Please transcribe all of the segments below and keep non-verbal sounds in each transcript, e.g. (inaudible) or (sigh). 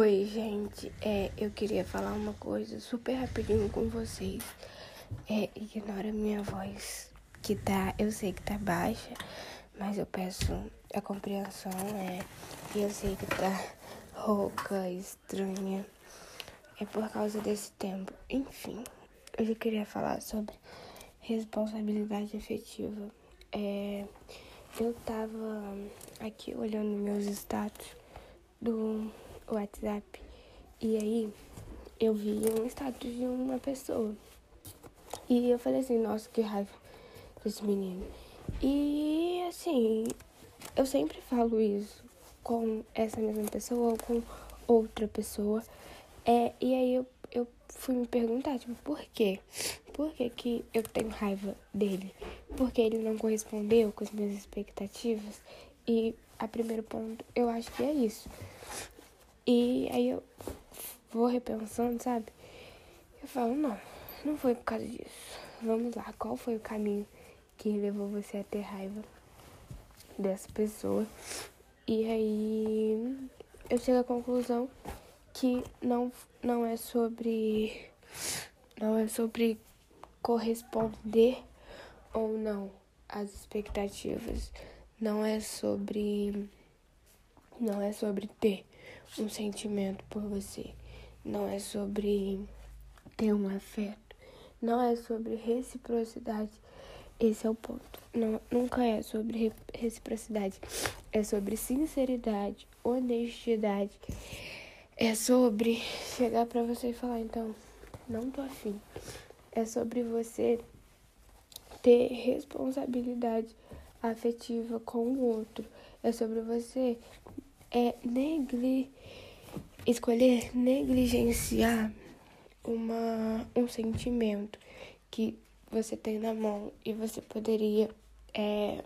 Oi, gente. É, eu queria falar uma coisa super rapidinho com vocês. É, ignora minha voz, que tá, eu sei que tá baixa, mas eu peço a compreensão, é, e eu sei que tá rouca, estranha. É por causa desse tempo. Enfim, eu queria falar sobre responsabilidade afetiva. É, eu tava aqui olhando meus status do WhatsApp. E aí eu vi um status de uma pessoa. E eu falei assim, nossa, que raiva desse menino. E assim, eu sempre falo isso com essa mesma pessoa ou com outra pessoa. É, e aí eu, eu fui me perguntar, tipo, por quê? Por que, que eu tenho raiva dele? Porque ele não correspondeu com as minhas expectativas. E a primeiro ponto, eu acho que é isso. E aí eu vou repensando, sabe? Eu falo, não, não foi por causa disso. Vamos lá, qual foi o caminho que levou você a ter raiva dessa pessoa? E aí eu chego à conclusão que não, não é sobre. Não é sobre corresponder ou não às expectativas. Não é sobre. Não é sobre ter um sentimento por você. Não é sobre ter um afeto. Não é sobre reciprocidade. Esse é o ponto. Não, nunca é sobre reciprocidade. É sobre sinceridade, honestidade. É sobre chegar para você e falar, então, não tô afim. É sobre você ter responsabilidade afetiva com o outro. É sobre você é negli escolher negligenciar uma, um sentimento que você tem na mão e você poderia é,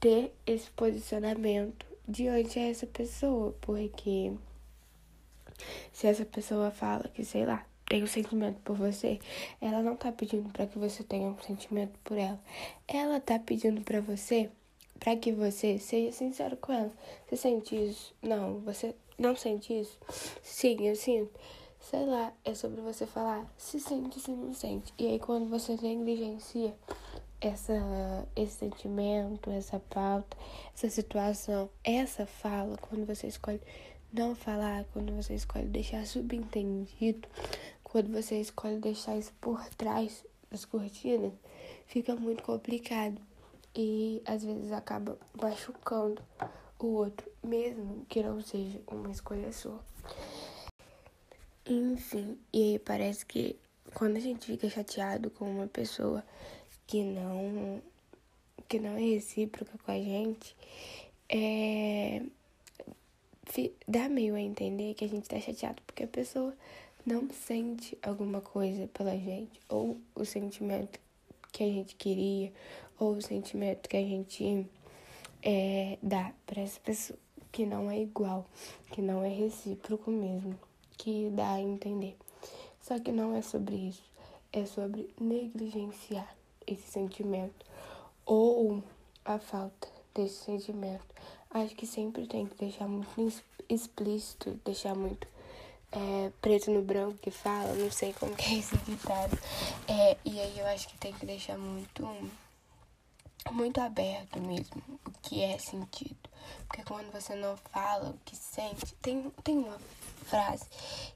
ter esse posicionamento diante dessa pessoa, porque se essa pessoa fala que, sei lá, tem um sentimento por você, ela não tá pedindo para que você tenha um sentimento por ela. Ela tá pedindo para você para que você seja sincero com ela. Você sente isso? Não. Você não sente isso? Sim, eu sinto. Sei lá, é sobre você falar se sente, se não sente. E aí quando você negligencia essa, esse sentimento, essa pauta, essa situação, essa fala, quando você escolhe não falar, quando você escolhe deixar subentendido, quando você escolhe deixar isso por trás das cortinas, fica muito complicado e às vezes acaba machucando o outro, mesmo que não seja uma escolha sua. Enfim, e aí parece que quando a gente fica chateado com uma pessoa que não que não é recíproca com a gente, é dá meio a entender que a gente tá chateado porque a pessoa não sente alguma coisa pela gente ou o sentimento que a gente queria ou o sentimento que a gente é, dá para essa pessoa, que não é igual, que não é recíproco mesmo, que dá a entender. Só que não é sobre isso, é sobre negligenciar esse sentimento ou a falta desse sentimento. Acho que sempre tem que deixar muito explícito, deixar muito é, preto no branco que fala, não sei como que é esse ditado. É, e aí eu acho que tem que deixar muito, muito aberto mesmo o que é sentido. Porque quando você não fala o que sente, tem, tem uma frase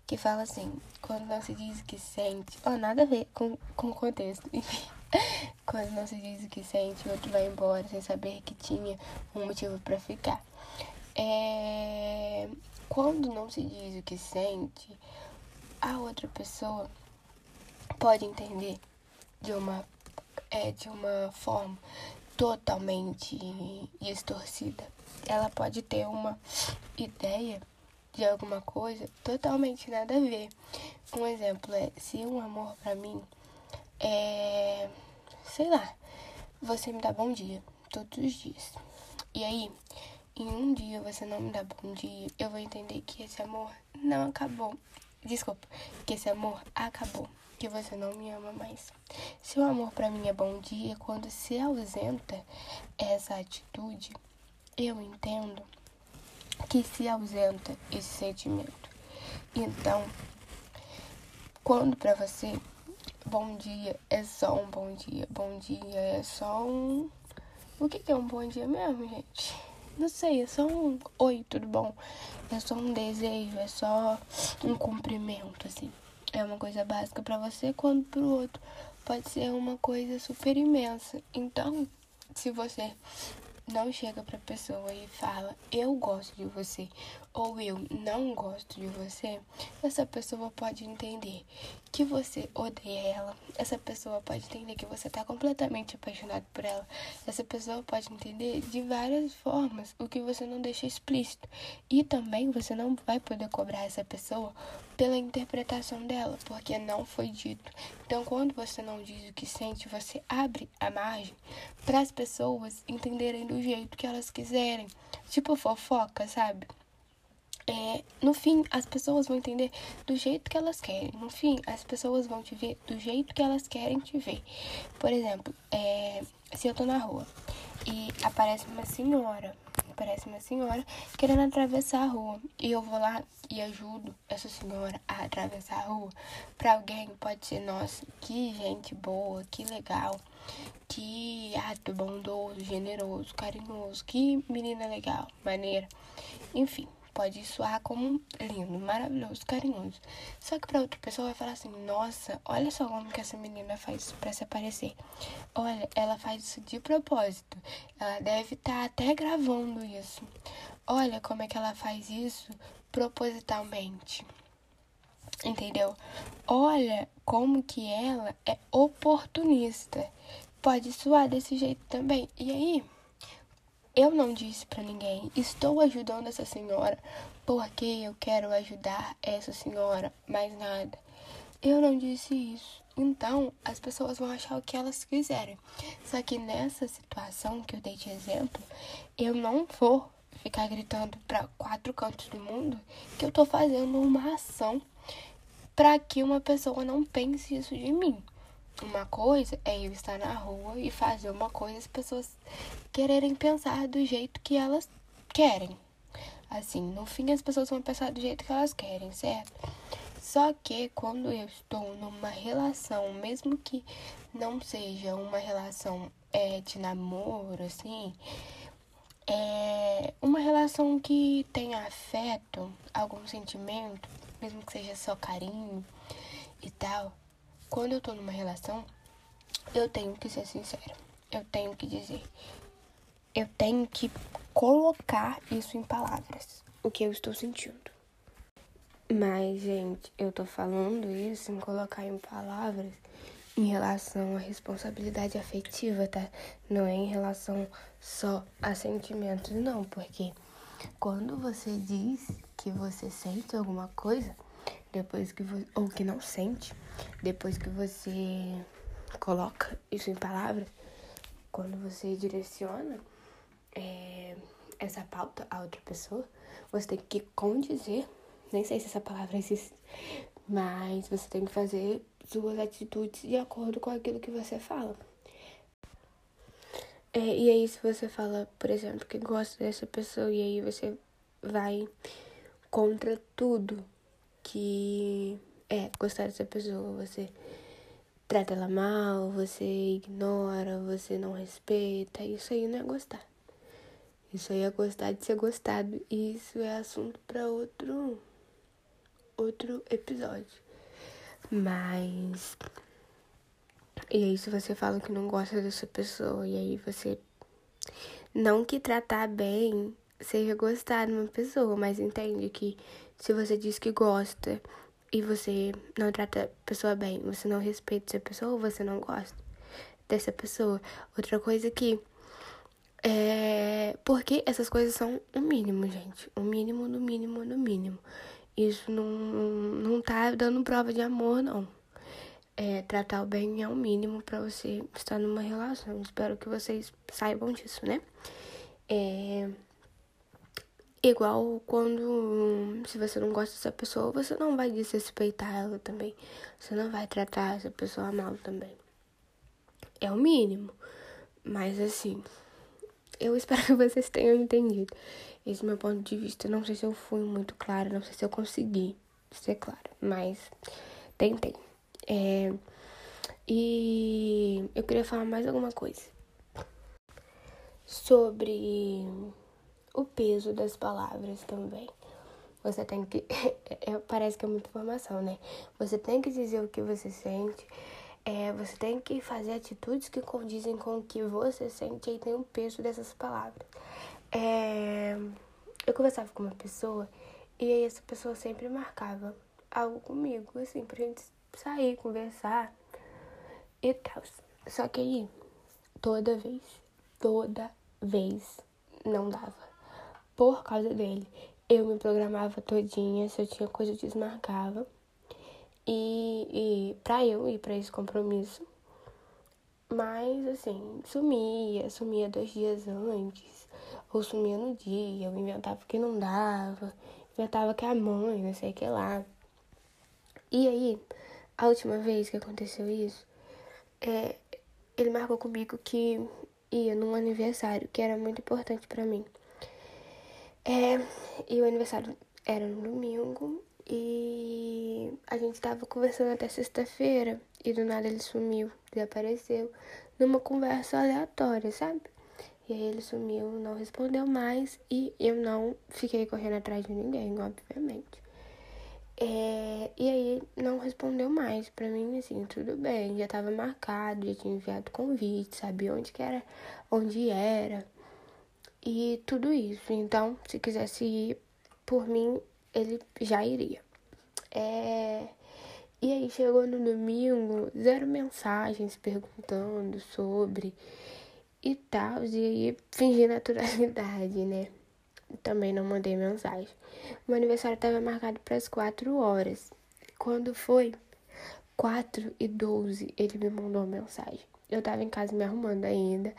que fala assim, quando não se diz o que sente, ó, oh, nada a ver com, com o contexto, (laughs) quando não se diz o que sente, o outro vai embora sem saber que tinha um motivo para ficar. É, quando não se diz o que sente, a outra pessoa pode entender de uma, é, de uma forma totalmente distorcida. Ela pode ter uma ideia de alguma coisa totalmente nada a ver. Um exemplo é se um amor para mim é, sei lá, você me dá bom dia todos os dias. E aí, em um dia você não me dá bom dia, eu vou entender que esse amor não acabou. Desculpa, que esse amor acabou, que você não me ama mais. Se o amor para mim é bom dia, quando se ausenta essa atitude, eu entendo que se ausenta esse sentimento. Então, quando para você bom dia é só um bom dia, bom dia é só um. O que, que é um bom dia mesmo, gente? Não sei, é só um oi, tudo bom? É só um desejo, é só um cumprimento, assim. É uma coisa básica para você, quando pro outro pode ser uma coisa super imensa. Então, se você não chega pra pessoa e fala eu gosto de você ou eu não gosto de você, essa pessoa pode entender que você odeia ela. Essa pessoa pode entender que você está completamente apaixonado por ela. Essa pessoa pode entender de várias formas o que você não deixa explícito. E também você não vai poder cobrar essa pessoa pela interpretação dela, porque não foi dito. Então, quando você não diz o que sente, você abre a margem para as pessoas entenderem do jeito que elas quiserem. Tipo fofoca, sabe? No fim, as pessoas vão entender do jeito que elas querem. No fim, as pessoas vão te ver do jeito que elas querem te ver. Por exemplo, é, se eu tô na rua e aparece uma senhora, aparece uma senhora querendo atravessar a rua e eu vou lá e ajudo essa senhora a atravessar a rua, para alguém pode ser, nossa, que gente boa, que legal, que ato bondoso, generoso, carinhoso, que menina legal, maneira, enfim pode soar como lindo, maravilhoso, carinhoso. Só que para outra pessoa vai falar assim: "Nossa, olha só como que essa menina faz para se aparecer. Olha, ela faz isso de propósito. Ela deve estar tá até gravando isso. Olha como é que ela faz isso propositalmente." Entendeu? Olha como que ela é oportunista. Pode soar desse jeito também. E aí, eu não disse para ninguém, estou ajudando essa senhora porque eu quero ajudar essa senhora, mais nada. Eu não disse isso. Então, as pessoas vão achar o que elas quiserem. Só que nessa situação que eu dei de exemplo, eu não vou ficar gritando para quatro cantos do mundo que eu tô fazendo uma ação para que uma pessoa não pense isso de mim. Uma coisa é eu estar na rua e fazer uma coisa as pessoas quererem pensar do jeito que elas querem. Assim, no fim as pessoas vão pensar do jeito que elas querem, certo? Só que quando eu estou numa relação, mesmo que não seja uma relação é, de namoro, assim, é uma relação que tenha afeto, algum sentimento, mesmo que seja só carinho e tal quando eu tô numa relação, eu tenho que ser sincera. Eu tenho que dizer. Eu tenho que colocar isso em palavras. O que eu estou sentindo. Mas, gente, eu tô falando isso em colocar em palavras em relação à responsabilidade afetiva, tá? Não é em relação só a sentimentos, não, porque quando você diz que você sente alguma coisa, depois que você, ou que não sente, depois que você coloca isso em palavras, quando você direciona é, essa pauta a outra pessoa, você tem que condizer, nem sei se essa palavra existe, mas você tem que fazer suas atitudes de acordo com aquilo que você fala. É, e aí, se você fala, por exemplo, que gosta dessa pessoa, e aí você vai contra tudo que é gostar dessa pessoa. Você trata ela mal, você ignora, você não respeita. Isso aí não é gostar. Isso aí é gostar de ser gostado. E isso é assunto para outro outro episódio. Mas e aí se você fala que não gosta dessa pessoa e aí você não que tratar bem seja gostar de uma pessoa, mas entende que se você diz que gosta e você não trata a pessoa bem, você não respeita essa pessoa, você não gosta dessa pessoa. Outra coisa que é porque essas coisas são o mínimo, gente. O mínimo, do mínimo, do mínimo. Isso não, não tá dando prova de amor, não. É, tratar o bem é o mínimo para você estar numa relação. Espero que vocês saibam disso, né? É, Igual quando, se você não gosta dessa pessoa, você não vai desrespeitar ela também. Você não vai tratar essa pessoa mal também. É o mínimo. Mas assim, eu (laughs) espero que vocês tenham entendido esse meu ponto de vista. Não sei se eu fui muito clara, não sei se eu consegui ser clara, mas tentei. É, e eu queria falar mais alguma coisa sobre o peso das palavras também. Você tem que. (laughs) É, parece que é muita informação, né? Você tem que dizer o que você sente. É, você tem que fazer atitudes que condizem com o que você sente e tem o peso dessas palavras. É, eu conversava com uma pessoa e aí essa pessoa sempre marcava algo comigo, assim, pra gente sair, conversar e tal. Só que aí, toda vez, toda vez, não dava. Por causa dele. Eu me programava todinha, se eu tinha coisa eu desmarcava. E, e pra eu ir pra esse compromisso. Mas assim, sumia, sumia dois dias antes, ou sumia no dia, eu inventava que não dava, inventava que a mãe, não sei o que lá. E aí, a última vez que aconteceu isso, é, ele marcou comigo que ia num aniversário que era muito importante para mim. É, e o aniversário era no domingo e a gente tava conversando até sexta-feira e do nada ele sumiu, desapareceu numa conversa aleatória, sabe? E aí ele sumiu, não respondeu mais e eu não fiquei correndo atrás de ninguém, obviamente. É, e aí não respondeu mais pra mim, assim, tudo bem, já tava marcado, já tinha enviado convite, sabia onde que era, onde era e tudo isso. Então, se quisesse ir por mim, ele já iria. É, e aí chegou no domingo, zero mensagens perguntando sobre e tal, e aí fingi naturalidade, né? Também não mandei mensagem. Meu aniversário estava marcado para as 4 horas. Quando foi 4 e 12, ele me mandou mensagem. Eu tava em casa me arrumando ainda,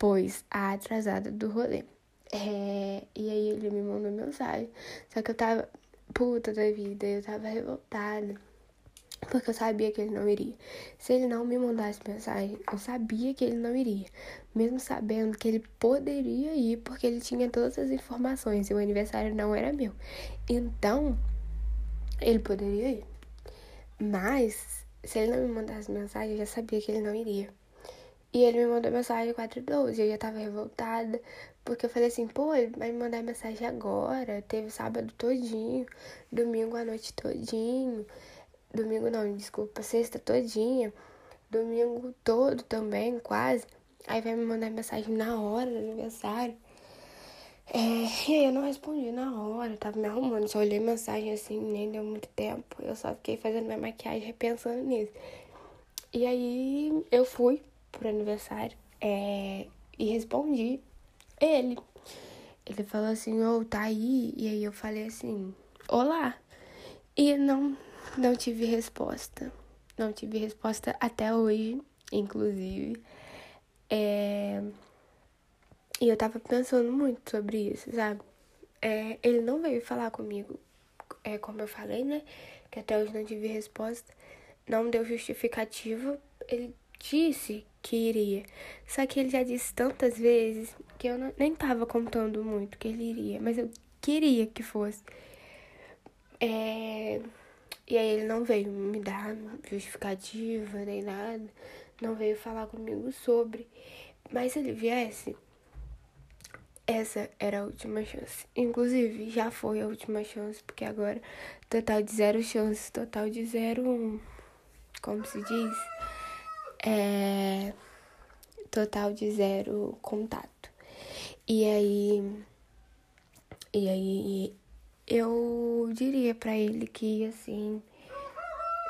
pois a atrasada do rolê. É, e aí ele me mandou mensagem. Só que eu tava puta da vida, eu tava revoltada. Porque eu sabia que ele não iria. Se ele não me mandasse mensagem, eu sabia que ele não iria. Mesmo sabendo que ele poderia ir, porque ele tinha todas as informações e o aniversário não era meu. Então, ele poderia ir. Mas, se ele não me mandasse mensagem, eu já sabia que ele não iria. E ele me mandou mensagem 4 e 12. Eu já tava revoltada, porque eu falei assim, pô, ele vai me mandar mensagem agora. Teve sábado todinho, domingo à noite todinho. Domingo não, desculpa, sexta todinha. Domingo todo também, quase. Aí vai me mandar mensagem na hora do aniversário. É, e aí eu não respondi na hora, tava me arrumando, só olhei mensagem assim, nem deu muito tempo. Eu só fiquei fazendo minha maquiagem repensando nisso. E aí eu fui pro aniversário é, e respondi ele. Ele falou assim, ô, oh, tá aí? E aí eu falei assim, olá. E não não tive resposta. Não tive resposta até hoje, inclusive. É... E eu tava pensando muito sobre isso, sabe? É, ele não veio falar comigo, é como eu falei, né? Que até hoje não tive resposta. Não deu justificativa. Ele disse que iria. Só que ele já disse tantas vezes que eu não, nem tava contando muito que ele iria. Mas eu queria que fosse. É... E aí ele não veio me dar justificativa nem nada, não veio falar comigo sobre. Mas se ele viesse, essa era a última chance. Inclusive, já foi a última chance, porque agora total de zero chances, total de zero. Como se diz? É. Total de zero contato. E aí. E aí eu diria para ele que assim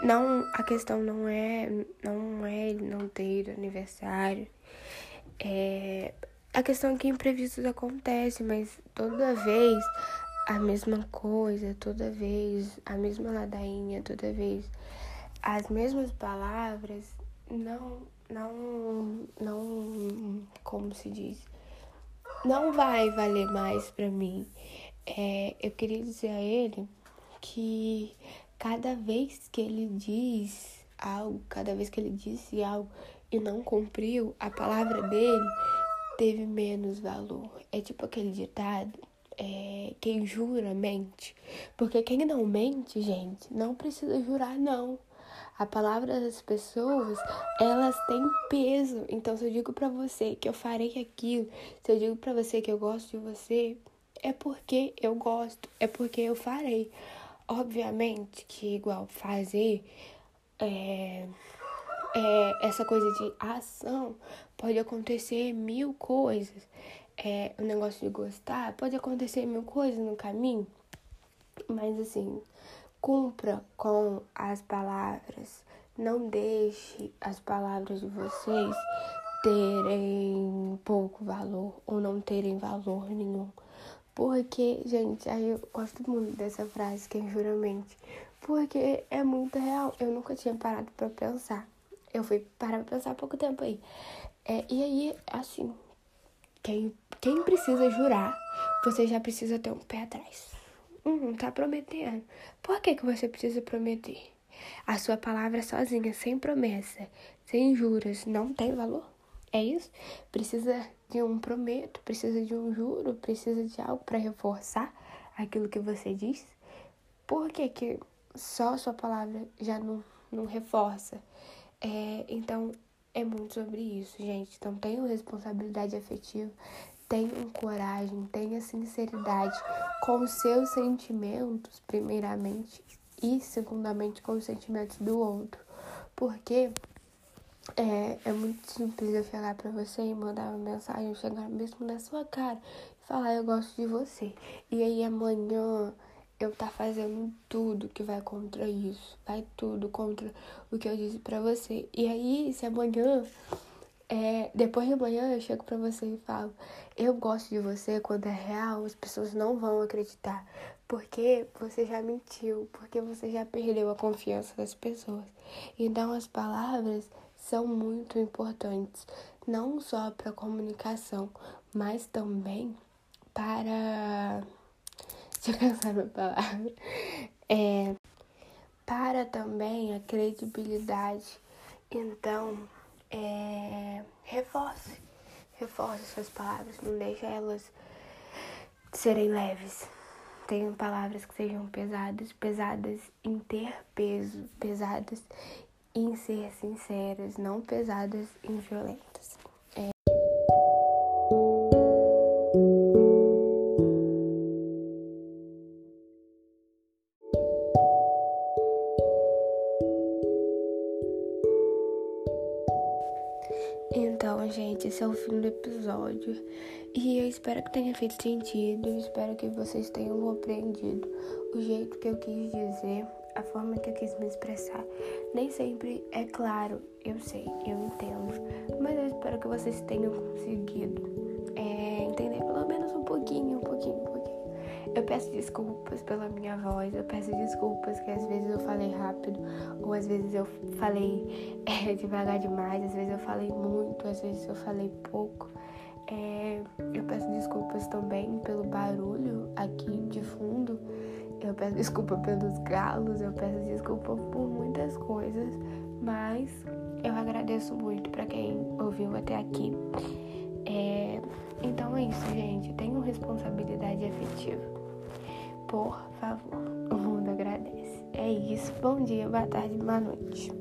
não a questão não é não é ele não ter aniversário é a questão é que imprevistos acontecem mas toda vez a mesma coisa toda vez a mesma ladainha toda vez as mesmas palavras não não não como se diz não vai valer mais para mim é, eu queria dizer a ele que cada vez que ele diz algo, cada vez que ele disse algo e não cumpriu a palavra dele, teve menos valor. É tipo aquele ditado, é, quem jura mente. Porque quem não mente, gente, não precisa jurar, não. A palavra das pessoas, elas têm peso. Então, se eu digo para você que eu farei aquilo, se eu digo para você que eu gosto de você, é porque eu gosto, é porque eu farei. Obviamente que, igual, fazer é, é, essa coisa de ação pode acontecer mil coisas. É, o negócio de gostar pode acontecer mil coisas no caminho, mas assim, cumpra com as palavras. Não deixe as palavras de vocês terem pouco valor ou não terem valor nenhum. Porque, gente, aí eu gosto muito dessa frase, quem é juramente. Porque é muito real. Eu nunca tinha parado para pensar. Eu fui parar pra pensar há pouco tempo aí. É, e aí, assim, quem, quem precisa jurar, você já precisa ter um pé atrás. Hum, tá prometendo. Por que, que você precisa prometer? A sua palavra sozinha, sem promessa, sem juras, não tem valor? É isso? Precisa de um prometo, precisa de um juro, precisa de algo para reforçar aquilo que você diz? Por que, que só a sua palavra já não, não reforça? É, então, é muito sobre isso, gente. Então, tenham responsabilidade afetiva, tenham coragem, tenham sinceridade com os seus sentimentos, primeiramente, e segundamente com os sentimentos do outro. Porque é, é muito simples eu chegar pra você e mandar uma mensagem, chegar mesmo na sua cara e falar eu gosto de você. E aí amanhã eu tá fazendo tudo que vai contra isso, vai tudo contra o que eu disse pra você. E aí, se amanhã, é, depois de amanhã eu chego pra você e falo, eu gosto de você quando é real, as pessoas não vão acreditar. Porque você já mentiu, porque você já perdeu a confiança das pessoas. Então as palavras são muito importantes, não só para comunicação, mas também para. (laughs) Deixa eu pensar na palavra. É, para também a credibilidade. Então, é, reforce. Reforce suas palavras, não deixe elas serem leves. Tenham palavras que sejam pesadas, pesadas em ter peso, pesadas em ser sinceras, não pesadas e violentas. Esse é o fim do episódio. E eu espero que tenha feito sentido. Espero que vocês tenham compreendido o jeito que eu quis dizer a forma que eu quis me expressar. Nem sempre é claro, eu sei, eu entendo, mas eu espero que vocês tenham conseguido é, entender pelo menos um pouquinho, um pouquinho, um pouquinho. Eu peço desculpas pela minha voz, eu peço desculpas que às vezes eu falei rápido, ou às vezes eu falei (laughs) é, devagar demais, às vezes eu falei muito, às vezes eu falei pouco. É, eu peço desculpas também pelo barulho aqui de fundo. Eu peço desculpa pelos galos, eu peço desculpa por muitas coisas, mas eu agradeço muito para quem ouviu até aqui. É, então é isso, gente. Tenham responsabilidade afetiva. Por favor, o mundo agradece. É isso. Bom dia, boa tarde, boa noite.